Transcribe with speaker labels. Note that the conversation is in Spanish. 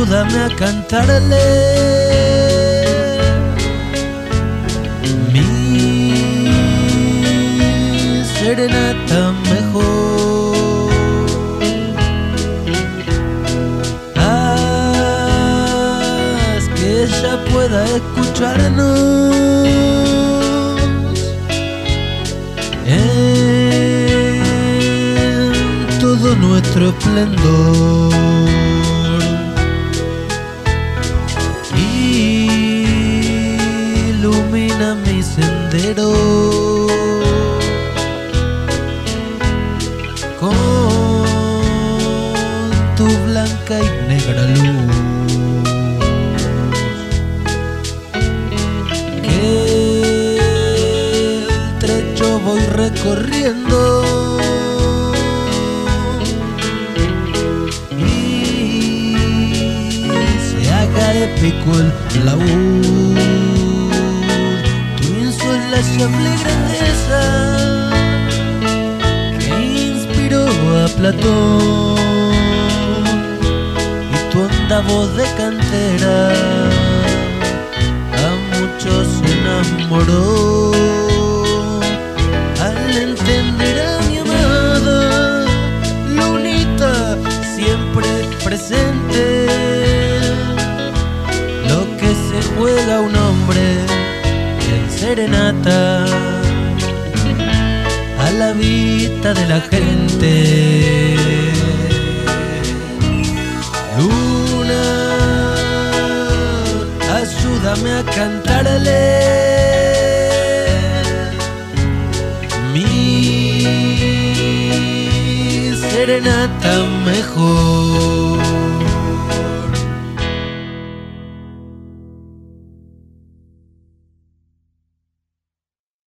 Speaker 1: ayúdame a cantarle mi serenata mejor. Haz que ella pueda escucharnos en todo nuestro esplendor. Con tu blanca y negra luz. Que el trecho voy recorriendo y se haga épico el laúd. Tu insondable grandeza que inspiró a Platón. Y tu honda voz de cantera a muchos enamoró. Al entender a mi amada lunita siempre presente. Lo que se juega un hombre serenata a la vista de la gente. Luna, ayúdame a cantarle mi serenata mejor.